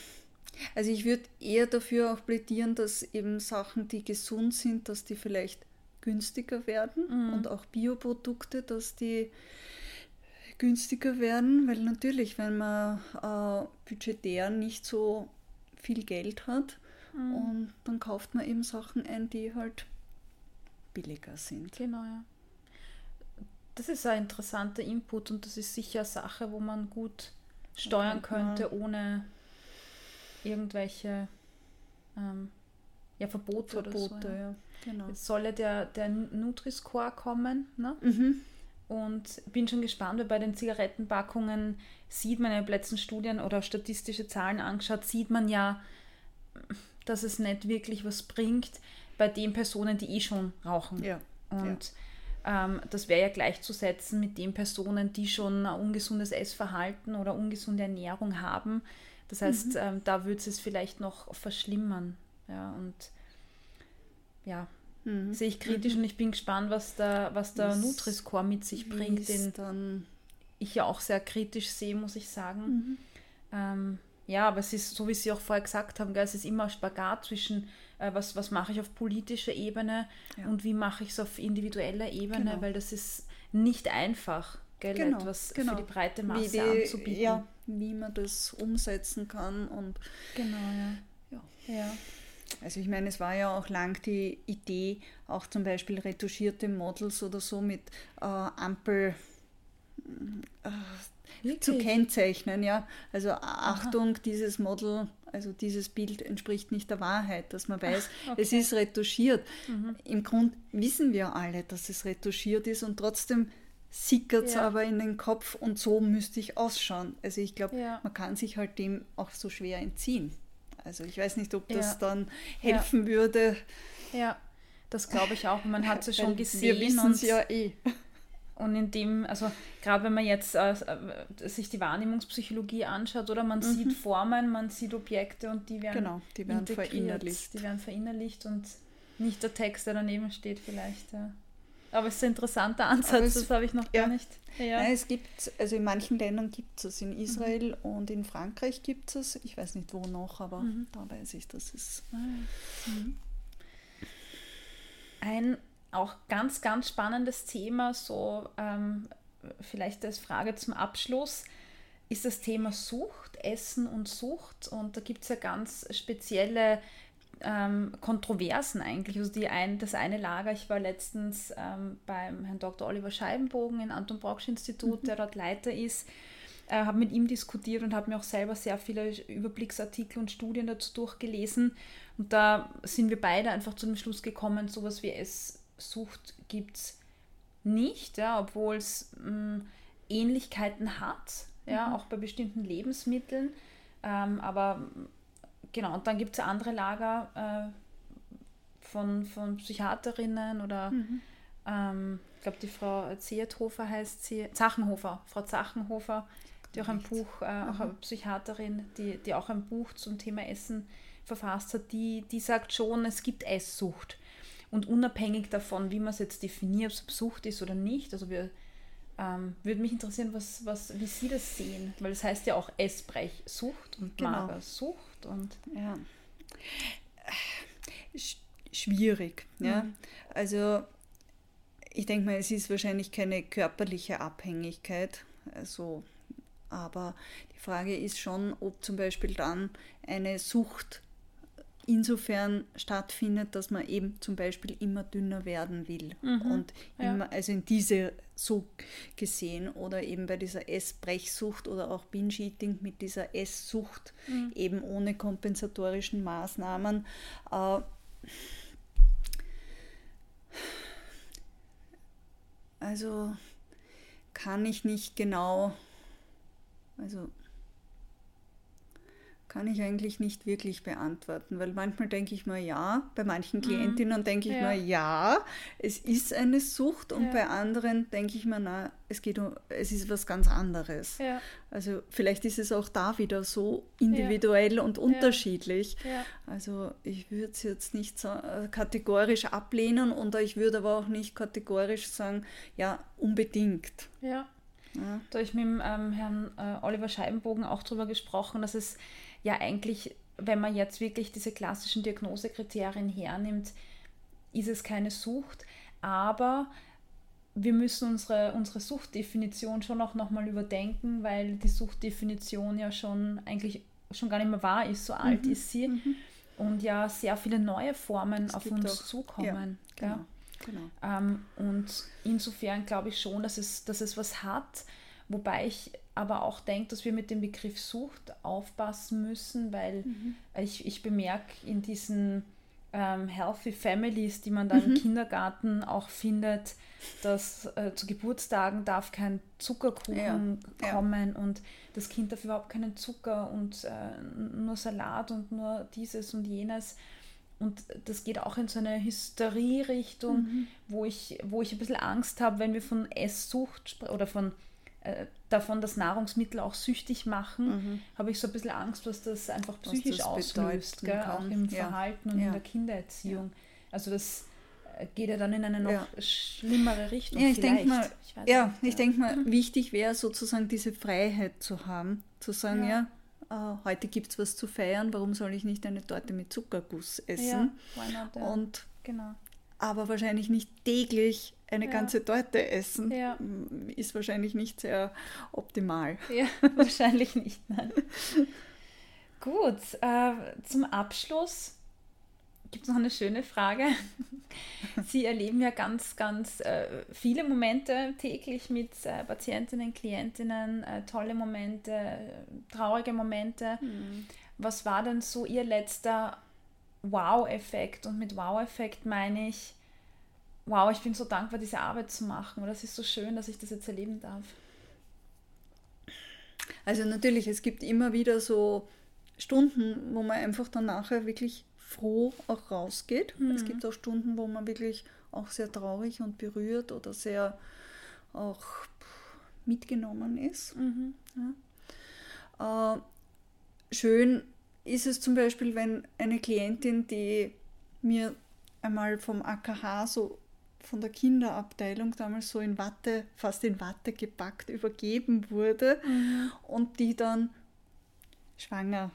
Speaker 2: also ich würde eher dafür auch plädieren, dass eben Sachen, die gesund sind, dass die vielleicht günstiger werden mhm. und auch Bioprodukte, dass die günstiger werden, weil natürlich, wenn man äh, budgetär nicht so viel Geld hat, mhm. und dann kauft man eben Sachen ein, die halt billiger sind.
Speaker 1: Genau, ja das ist ein interessanter Input und das ist sicher eine Sache, wo man gut steuern könnte, ohne irgendwelche ähm, ja, Verbote, Verbote oder so. Ja. Genau. Jetzt soll ja der, der Nutri-Score kommen. Ne? Mhm. Und bin schon gespannt, weil bei den Zigarettenpackungen sieht man ja in letzten Studien oder statistische Zahlen angeschaut, sieht man ja, dass es nicht wirklich was bringt bei den Personen, die eh schon rauchen.
Speaker 2: Ja.
Speaker 1: Und ja ähm, das wäre ja gleichzusetzen mit den Personen, die schon ein ungesundes Essverhalten oder ungesunde Ernährung haben. Das heißt, mhm. ähm, da würde es vielleicht noch verschlimmern. Ja, und ja, mhm. sehe ich kritisch mhm. und ich bin gespannt, was der, was der Nutri-Score mit sich bringt, den ich ja auch sehr kritisch sehe, muss ich sagen. Mhm. Ähm, ja, aber es ist, so wie Sie auch vorher gesagt haben, gell, es ist immer ein Spagat zwischen äh, was, was mache ich auf politischer Ebene ja. und wie mache ich es auf individueller Ebene, genau. weil das ist nicht einfach, gell, genau, etwas genau. für die breite Masse die, anzubieten.
Speaker 2: Ja, wie man das umsetzen kann und
Speaker 1: genau, ja.
Speaker 2: ja. ja. Also ich meine, es war ja auch lang die Idee, auch zum Beispiel retuschierte Models oder so mit äh, Ampel äh, zu kennzeichnen, ja. Also Achtung, Aha. dieses Model also dieses Bild entspricht nicht der Wahrheit, dass man weiß, okay. es ist retuschiert. Mhm. Im Grund wissen wir alle, dass es retuschiert ist und trotzdem sickert es ja. aber in den Kopf und so müsste ich ausschauen. Also ich glaube, ja. man kann sich halt dem auch so schwer entziehen. Also ich weiß nicht, ob das dann helfen würde.
Speaker 1: Ja, das glaube ich auch. Man hat es ja schon *laughs* gesehen.
Speaker 2: Wir wissen es ja eh.
Speaker 1: Und in dem, also gerade wenn man jetzt äh, äh, sich die Wahrnehmungspsychologie anschaut, oder man mhm. sieht Formen, man sieht Objekte und die werden,
Speaker 2: genau, die werden verinnerlicht.
Speaker 1: Die werden verinnerlicht und nicht der Text, der daneben steht vielleicht. Ja. Aber es ist ein interessanter Ansatz, es, das habe ich noch ja. gar nicht.
Speaker 2: Ja. Nein, es gibt, also in manchen Ländern gibt es in Israel mhm. und in Frankreich gibt es Ich weiß nicht wo noch, aber mhm. da weiß ich, dass es. Ah, mhm.
Speaker 1: Ein auch ganz, ganz spannendes Thema, so ähm, vielleicht als Frage zum Abschluss, ist das Thema Sucht, Essen und Sucht. Und da gibt es ja ganz spezielle ähm, Kontroversen eigentlich. Also die ein, das eine Lager, ich war letztens ähm, beim Herrn Dr. Oliver Scheibenbogen im Anton Brocksch Institut, mhm. der dort Leiter ist, äh, habe mit ihm diskutiert und habe mir auch selber sehr viele Überblicksartikel und Studien dazu durchgelesen. Und da sind wir beide einfach zu dem Schluss gekommen, sowas wie Esssucht gibt es nicht, ja, obwohl es mm, Ähnlichkeiten hat, ja, mhm. auch bei bestimmten Lebensmitteln. Ähm, aber genau, und dann gibt es andere Lager äh, von, von Psychiaterinnen oder mhm. ähm, ich glaube, die Frau Zierthofer heißt sie, Zachenhofer, Frau Zachenhofer, die auch ein Buch, äh, mhm. auch eine Psychiaterin, die, die auch ein Buch zum Thema Essen verfasst hat, die, die sagt schon, es gibt Esssucht. Und unabhängig davon, wie man es jetzt definiert, ob es Sucht ist oder nicht, also wir ähm, würde mich interessieren, was, was, wie Sie das sehen, weil das heißt ja auch Essbrechsucht und genau. Magersucht und
Speaker 2: ja. Schwierig, ja. Mhm. Also ich denke mal, es ist wahrscheinlich keine körperliche Abhängigkeit, also, aber die Frage ist schon, ob zum Beispiel dann eine Sucht insofern stattfindet, dass man eben zum Beispiel immer dünner werden will. Mhm, und immer, ja. also in diese so gesehen oder eben bei dieser Essbrechsucht oder auch Binge-Eating mit dieser Esssucht mhm. eben ohne kompensatorischen Maßnahmen. Äh, also kann ich nicht genau, also kann ich eigentlich nicht wirklich beantworten, weil manchmal denke ich mir ja, bei manchen mhm. Klientinnen mhm. denke ich ja. mir ja, es ist eine Sucht und ja. bei anderen denke ich mir, na, es geht um, es ist was ganz anderes. Ja. Also vielleicht ist es auch da wieder so individuell und unterschiedlich. Also ich würde es jetzt nicht so äh, kategorisch ablehnen und ich würde aber auch nicht kategorisch sagen, ja, unbedingt.
Speaker 1: Ja. Da habe ich mit dem ähm, Herrn äh, Oliver Scheibenbogen auch darüber gesprochen, dass es ja eigentlich, wenn man jetzt wirklich diese klassischen Diagnosekriterien hernimmt, ist es keine Sucht, aber wir müssen unsere, unsere Suchtdefinition schon auch nochmal überdenken, weil die Suchtdefinition ja schon eigentlich schon gar nicht mehr wahr ist, so mhm. alt ist sie. Mhm. Und ja sehr viele neue Formen es auf uns auch, zukommen. Ja, genau. Genau. Ähm, und insofern glaube ich schon, dass es, dass es was hat, wobei ich aber auch denke, dass wir mit dem Begriff Sucht aufpassen müssen, weil mhm. ich, ich bemerke in diesen ähm, Healthy Families, die man da mhm. im Kindergarten auch findet, dass äh, zu Geburtstagen darf kein Zuckerkuchen ja. kommen ja. und das Kind darf überhaupt keinen Zucker und äh, nur Salat und nur dieses und jenes. Und das geht auch in so eine Hysterie-Richtung, mhm. wo, ich, wo ich ein bisschen Angst habe, wenn wir von Esssucht oder von äh, davon, dass Nahrungsmittel auch süchtig machen, mhm. habe ich so ein bisschen Angst, was das einfach psychisch das auslöst, gell? auch im ja. Verhalten und ja. in der Kindererziehung. Ja. Also das äh, geht ja dann in eine noch schlimmere Richtung.
Speaker 2: Ja, ich denke mal, ich ja, ich denke mal, *laughs* wichtig wäre sozusagen diese Freiheit zu haben, zu sagen, ja, heute gibt es was zu feiern, warum soll ich nicht eine Torte mit Zuckerguss essen? Ja, not, Und genau aber wahrscheinlich nicht täglich eine ja. ganze Torte essen. Ja. Ist wahrscheinlich nicht sehr optimal.
Speaker 1: Ja, *laughs* wahrscheinlich nicht. *laughs* Gut, äh, zum Abschluss gibt es noch eine schöne Frage. *laughs* Sie erleben ja ganz, ganz äh, viele Momente täglich mit äh, Patientinnen, Klientinnen, äh, tolle Momente, traurige Momente. Mhm. Was war denn so Ihr letzter Wow-Effekt. Und mit Wow-Effekt meine ich, wow, ich bin so dankbar, diese Arbeit zu machen. Oder es ist so schön, dass ich das jetzt erleben darf.
Speaker 2: Also natürlich, es gibt immer wieder so Stunden, wo man einfach dann nachher wirklich froh auch rausgeht. Mhm. Es gibt auch Stunden, wo man wirklich auch sehr traurig und berührt oder sehr auch mitgenommen ist. Mhm. Ja. Äh, schön ist es zum Beispiel, wenn eine Klientin, die mir einmal vom AKH so von der Kinderabteilung damals so in Watte, fast in Watte gepackt, übergeben wurde mhm. und die dann schwanger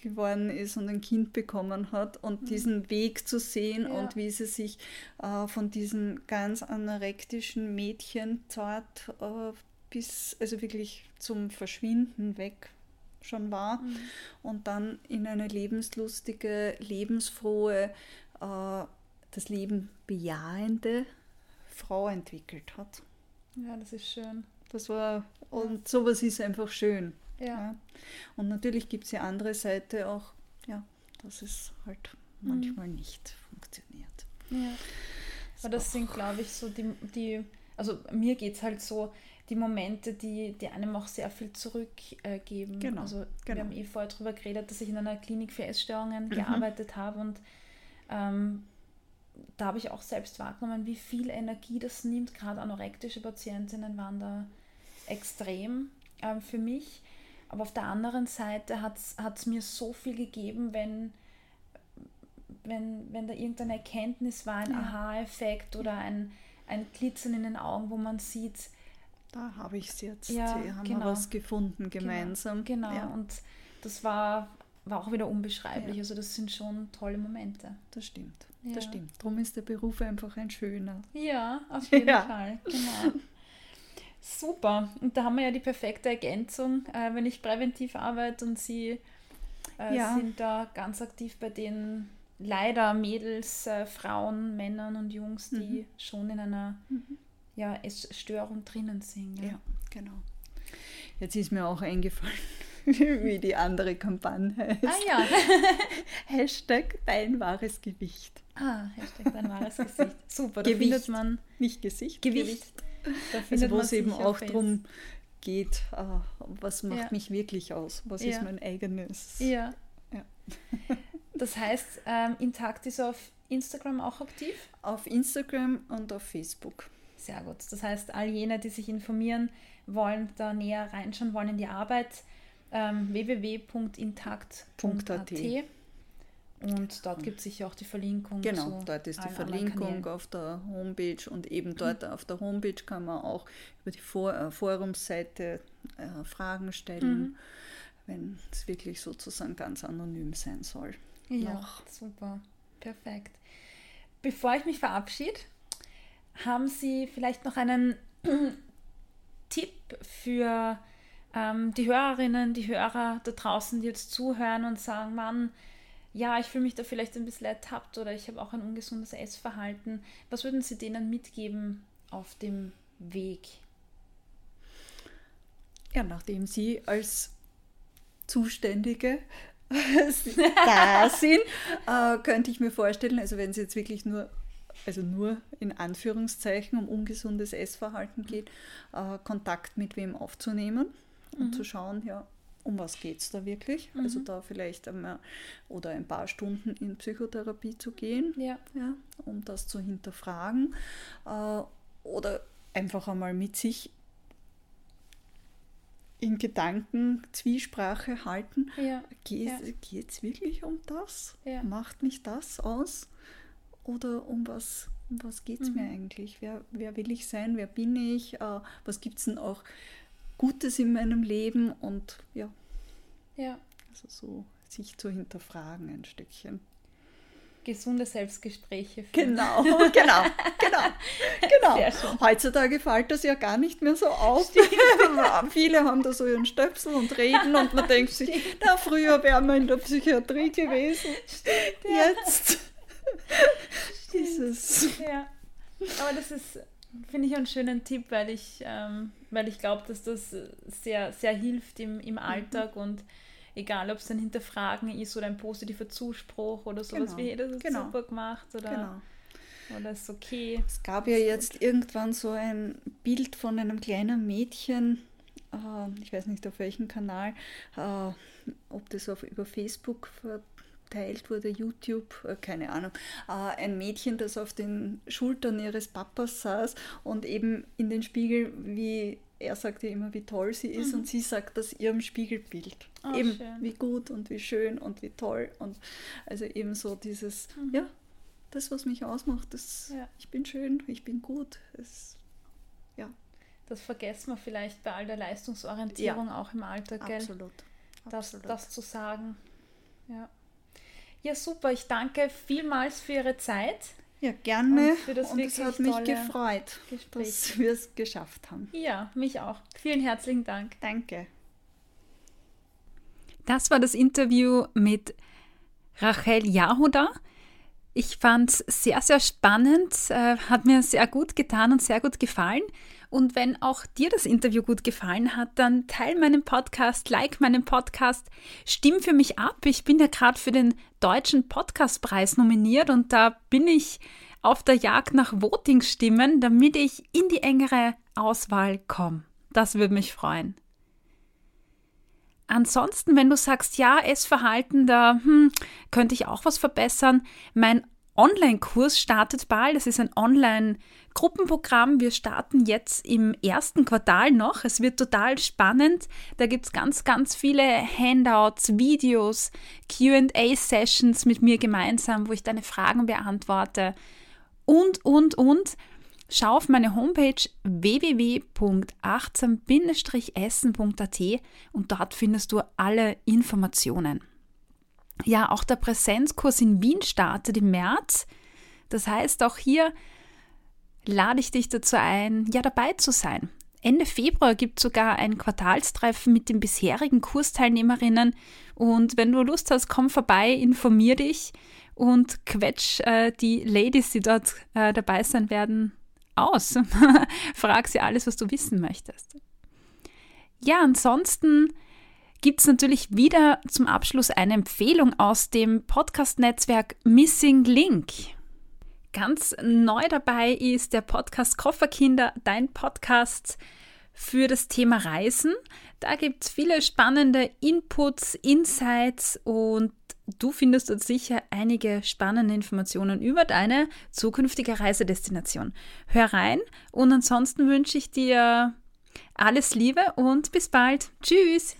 Speaker 2: geworden ist und ein Kind bekommen hat und mhm. diesen Weg zu sehen ja. und wie sie sich äh, von diesem ganz anorektischen Mädchen zart äh, bis, also wirklich zum Verschwinden weg schon war mhm. und dann in eine lebenslustige, lebensfrohe, äh, das Leben bejahende Frau entwickelt hat.
Speaker 1: Ja, das ist schön.
Speaker 2: Das war, und sowas ist einfach schön. Ja. ja. Und natürlich gibt es ja andere Seite auch, ja, dass es halt mhm. manchmal nicht funktioniert.
Speaker 1: Ja. Aber das sind, glaube ich, so die, die also mir geht es halt so, die Momente, die, die einem auch sehr viel zurückgeben. Äh, genau, also genau. wir haben eh vorher darüber geredet, dass ich in einer Klinik für Essstörungen mhm. gearbeitet habe und ähm, da habe ich auch selbst wahrgenommen, wie viel Energie das nimmt. Gerade anorektische Patientinnen waren da extrem äh, für mich. Aber auf der anderen Seite hat es mir so viel gegeben, wenn, wenn, wenn da irgendeine Erkenntnis war, ein ja. Aha-Effekt oder ein, ein Glitzern in den Augen, wo man sieht,
Speaker 2: da habe ich es jetzt. Ja, Sie haben genau. was gefunden genau, gemeinsam.
Speaker 1: Genau, genau. Ja. und das war, war auch wieder unbeschreiblich. Ja. Also das sind schon tolle Momente.
Speaker 2: Das stimmt. Ja. Das stimmt. Darum ist der Beruf einfach ein schöner.
Speaker 1: Ja, auf *laughs* jeden Fall. Genau. Super. Und da haben wir ja die perfekte Ergänzung, äh, wenn ich präventiv arbeite und Sie äh, ja. sind da ganz aktiv bei den leider Mädels, äh, Frauen, Männern und Jungs, die mhm. schon in einer mhm. ja, Essstörung drinnen sind.
Speaker 2: Ja. ja, genau. Jetzt ist mir auch eingefallen, *laughs* wie die andere Kampagne heißt. Ah ja. *laughs* Hashtag dein wahres Gewicht.
Speaker 1: Ah, Hashtag dein wahres Gesicht. Super, da
Speaker 2: Gewicht, findet man... Nicht Gesicht, Gewicht. Gewicht. Also wo es eben auch darum geht, uh, was macht ja. mich wirklich aus? Was ja. ist mein eigenes?
Speaker 1: Ja. ja. *laughs* das heißt, ähm, Intakt ist auf Instagram auch aktiv?
Speaker 2: Auf Instagram und auf Facebook.
Speaker 1: Sehr gut. Das heißt, all jene, die sich informieren wollen, da näher reinschauen wollen in die Arbeit, ähm, www.intakt.at. Und dort gibt es sicher auch die Verlinkung.
Speaker 2: Genau, dort ist die Verlinkung auf der Homepage und eben dort mhm. auf der Homepage kann man auch über die For äh, Forumsseite äh, Fragen stellen, mhm. wenn es wirklich sozusagen ganz anonym sein soll.
Speaker 1: Ja, Noch. super, perfekt. Bevor ich mich verabschiede, haben Sie vielleicht noch einen *clears throat* Tipp für ähm, die Hörerinnen, die Hörer da draußen, die jetzt zuhören und sagen, Mann, ja, ich fühle mich da vielleicht ein bisschen ertappt oder ich habe auch ein ungesundes Essverhalten. Was würden Sie denen mitgeben auf dem Weg?
Speaker 2: Ja, nachdem Sie als Zuständige *laughs* da sind, äh, könnte ich mir vorstellen, also wenn es jetzt wirklich nur, also nur in Anführungszeichen um ungesundes Essverhalten geht, äh, Kontakt mit wem aufzunehmen und mhm. zu schauen, ja, um was geht es da wirklich? Also mhm. Also da vielleicht einmal oder ein paar Stunden in Psychotherapie zu gehen, ja. Ja, um das zu hinterfragen. Äh, oder einfach einmal mit sich in Gedanken Zwiesprache halten. Ja. Geht es ja. wirklich um das? Ja. Macht mich das aus? Oder um was, um was geht es mhm. mir eigentlich? Wer, wer will ich sein? Wer bin ich? Äh, was gibt es denn auch Gutes in meinem Leben? Und ja, ja. Also so sich zu hinterfragen ein Stückchen.
Speaker 1: Gesunde Selbstgespräche.
Speaker 2: Führen. Genau, genau, genau, genau. Heutzutage fällt das ja gar nicht mehr so auf. *laughs* Viele haben da so ihren Stöpsel und reden und man denkt sich, na, früher wären wir in der Psychiatrie gewesen. Stimmt, ja. Jetzt
Speaker 1: ist es. Ja. Aber das ist, finde ich, einen schönen Tipp, weil ich, ähm, ich glaube, dass das sehr, sehr hilft im, im Alltag mhm. und egal ob es ein Hinterfragen ist oder ein positiver Zuspruch oder sowas genau. wie, hey, das ist genau. super gemacht oder
Speaker 2: genau.
Speaker 1: Oder ist okay?
Speaker 2: Es gab ja jetzt gut. irgendwann so ein Bild von einem kleinen Mädchen, äh, ich weiß nicht auf welchem Kanal, äh, ob das auf, über Facebook verteilt wurde, YouTube, äh, keine Ahnung, ein Mädchen, das auf den Schultern ihres Papas saß und eben in den Spiegel, wie er sagte immer, wie toll sie ist mhm. und sie sagt das ihrem Spiegelbild. Oh, eben schön. wie gut und wie schön und wie toll und also eben so dieses, mhm. ja, das, was mich ausmacht, das, ja. ich bin schön, ich bin gut. Es, ja.
Speaker 1: Das vergessen wir vielleicht bei all der Leistungsorientierung ja. auch im Alter, gell?
Speaker 2: Absolut.
Speaker 1: Das, Absolut. das zu sagen. Ja. Ja, super. Ich danke vielmals für Ihre Zeit.
Speaker 2: Ja, gerne. Und, für das und es hat mich gefreut, Gespräch. dass wir es geschafft haben.
Speaker 1: Ja, mich auch. Vielen herzlichen Dank.
Speaker 2: Danke.
Speaker 1: Das war das Interview mit Rachel Jahoda. Ich fand es sehr, sehr spannend, äh, hat mir sehr gut getan und sehr gut gefallen. Und wenn auch dir das Interview gut gefallen hat, dann teile meinen Podcast, like meinen Podcast, stimm für mich ab. Ich bin ja gerade für den Deutschen Podcastpreis nominiert und da bin ich auf der Jagd nach Voting-Stimmen, damit ich in die engere Auswahl komme. Das würde mich freuen. Ansonsten, wenn du sagst, ja, Essverhalten, da hm, könnte ich auch was verbessern, mein Online-Kurs startet bald. Das ist ein Online-Gruppenprogramm. Wir starten jetzt im ersten Quartal noch. Es wird total spannend. Da gibt es ganz, ganz viele Handouts, Videos, QA-Sessions mit mir gemeinsam, wo ich deine Fragen beantworte. Und, und, und. Schau auf meine Homepage www.achtsam-essen.at und dort findest du alle Informationen. Ja, auch der Präsenzkurs in Wien startet im März. Das heißt, auch hier lade ich dich dazu ein, ja dabei zu sein. Ende Februar gibt es sogar ein Quartalstreffen mit den bisherigen Kursteilnehmerinnen. Und wenn du Lust hast, komm vorbei, informier dich und quetsch äh, die Ladies, die dort äh, dabei sein werden, aus. *laughs* Frag sie alles, was du wissen möchtest. Ja, ansonsten gibt es natürlich wieder zum Abschluss eine Empfehlung aus dem Podcast-Netzwerk Missing Link. Ganz neu dabei ist der Podcast Kofferkinder, dein Podcast für das Thema Reisen. Da gibt es viele spannende Inputs, Insights und du findest dort sicher einige spannende Informationen über deine zukünftige Reisedestination. Hör rein und ansonsten wünsche ich dir alles Liebe und bis bald. Tschüss!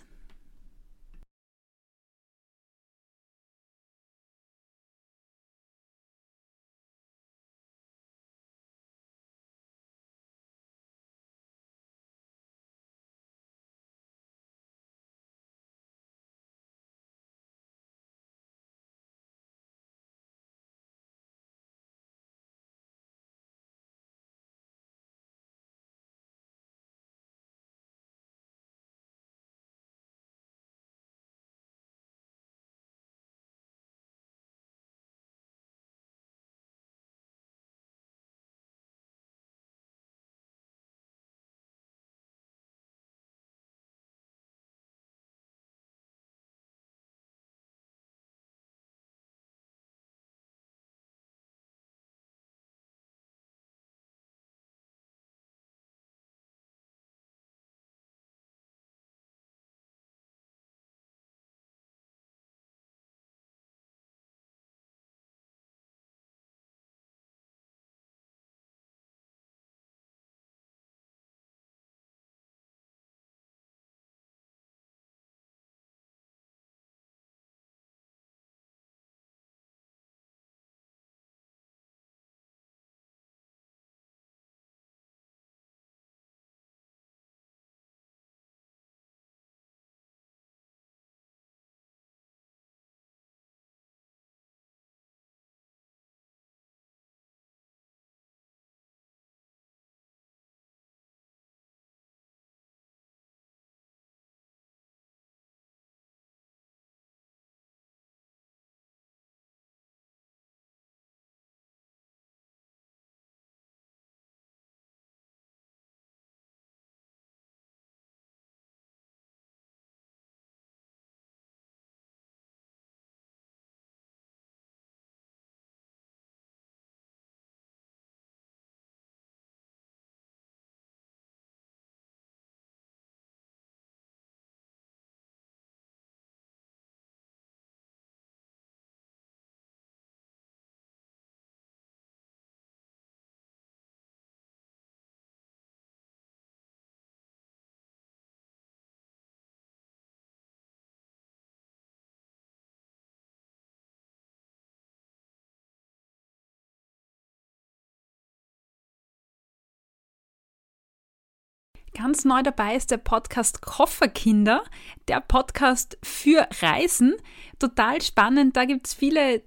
Speaker 1: Ganz neu dabei ist der Podcast Kofferkinder, der Podcast für Reisen. Total spannend, da gibt es viele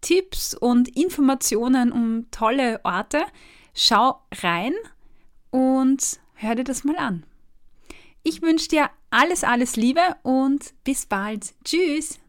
Speaker 1: Tipps und Informationen um tolle Orte. Schau rein und hör dir das mal an. Ich wünsche dir alles, alles Liebe und bis bald. Tschüss!